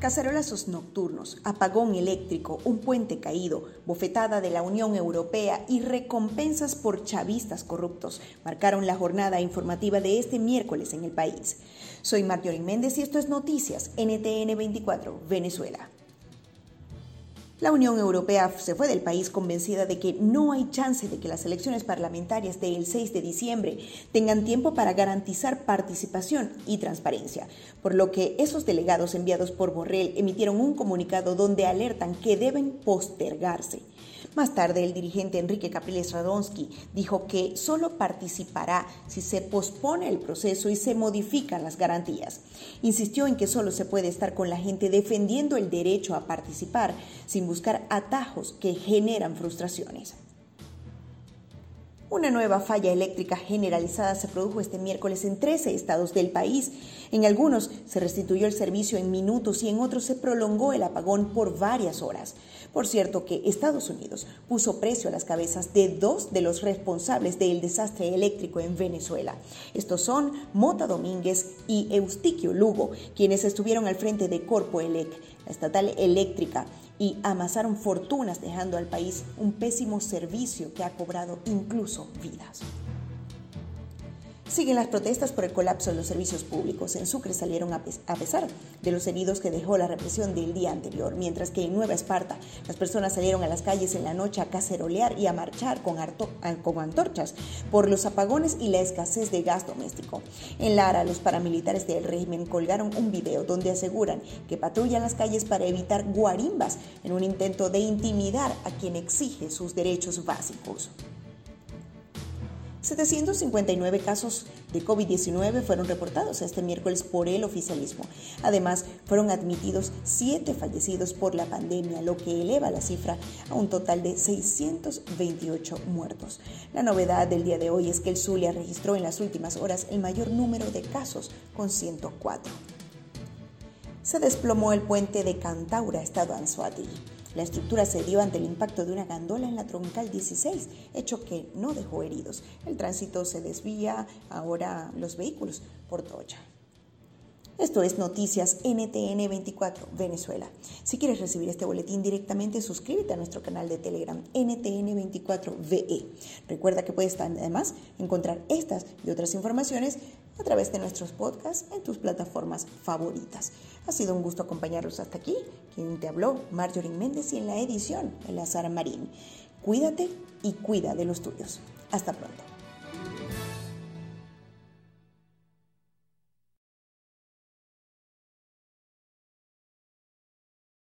Cacerolazos nocturnos, apagón eléctrico, un puente caído, bofetada de la Unión Europea y recompensas por chavistas corruptos marcaron la jornada informativa de este miércoles en el país. Soy Marjorie Méndez y esto es Noticias NTN 24, Venezuela. La Unión Europea se fue del país convencida de que no hay chance de que las elecciones parlamentarias del 6 de diciembre tengan tiempo para garantizar participación y transparencia, por lo que esos delegados enviados por Borrell emitieron un comunicado donde alertan que deben postergarse. Más tarde, el dirigente Enrique Capriles Radonsky dijo que solo participará si se pospone el proceso y se modifican las garantías. Insistió en que solo se puede estar con la gente defendiendo el derecho a participar sin buscar atajos que generan frustraciones. Una nueva falla eléctrica generalizada se produjo este miércoles en 13 estados del país. En algunos se restituyó el servicio en minutos y en otros se prolongó el apagón por varias horas. Por cierto que Estados Unidos puso precio a las cabezas de dos de los responsables del desastre eléctrico en Venezuela. Estos son Mota Domínguez y Eustiquio Lugo, quienes estuvieron al frente de Corpo Elec, la estatal eléctrica y amasaron fortunas dejando al país un pésimo servicio que ha cobrado incluso vidas. Siguen las protestas por el colapso de los servicios públicos. En Sucre salieron a, pesar de los heridos que dejó la represión del día anterior, mientras que en Nueva Esparta las personas salieron a las calles en la noche a cacerolear y a marchar con, con antorchas por los apagones y la escasez de gas doméstico. En Lara, los paramilitares del régimen colgaron un video donde aseguran que patrullan las calles para evitar guarimbas en un intento de intimidar a quien exige sus derechos básicos. 759 casos de COVID-19 fueron reportados este miércoles por el oficialismo. Además, fueron admitidos siete fallecidos por la pandemia, lo que eleva la cifra a un total de 628 muertos. La novedad del día de hoy es que el Zulia registró en las últimas horas el mayor número de casos, con 104. Se desplomó el puente de Cantaura, estado Anzuategui. La estructura se dio ante el impacto de una gandola en la troncal 16, hecho que no dejó heridos. El tránsito se desvía ahora los vehículos por Troya. Esto es Noticias NTN 24, Venezuela. Si quieres recibir este boletín directamente, suscríbete a nuestro canal de Telegram NTN24VE. Recuerda que puedes además encontrar estas y otras informaciones a través de nuestros podcasts en tus plataformas favoritas. Ha sido un gusto acompañarlos hasta aquí. Quien te habló, Marjorie Méndez y en la edición, Elazar Marín. Cuídate y cuida de los tuyos. Hasta pronto.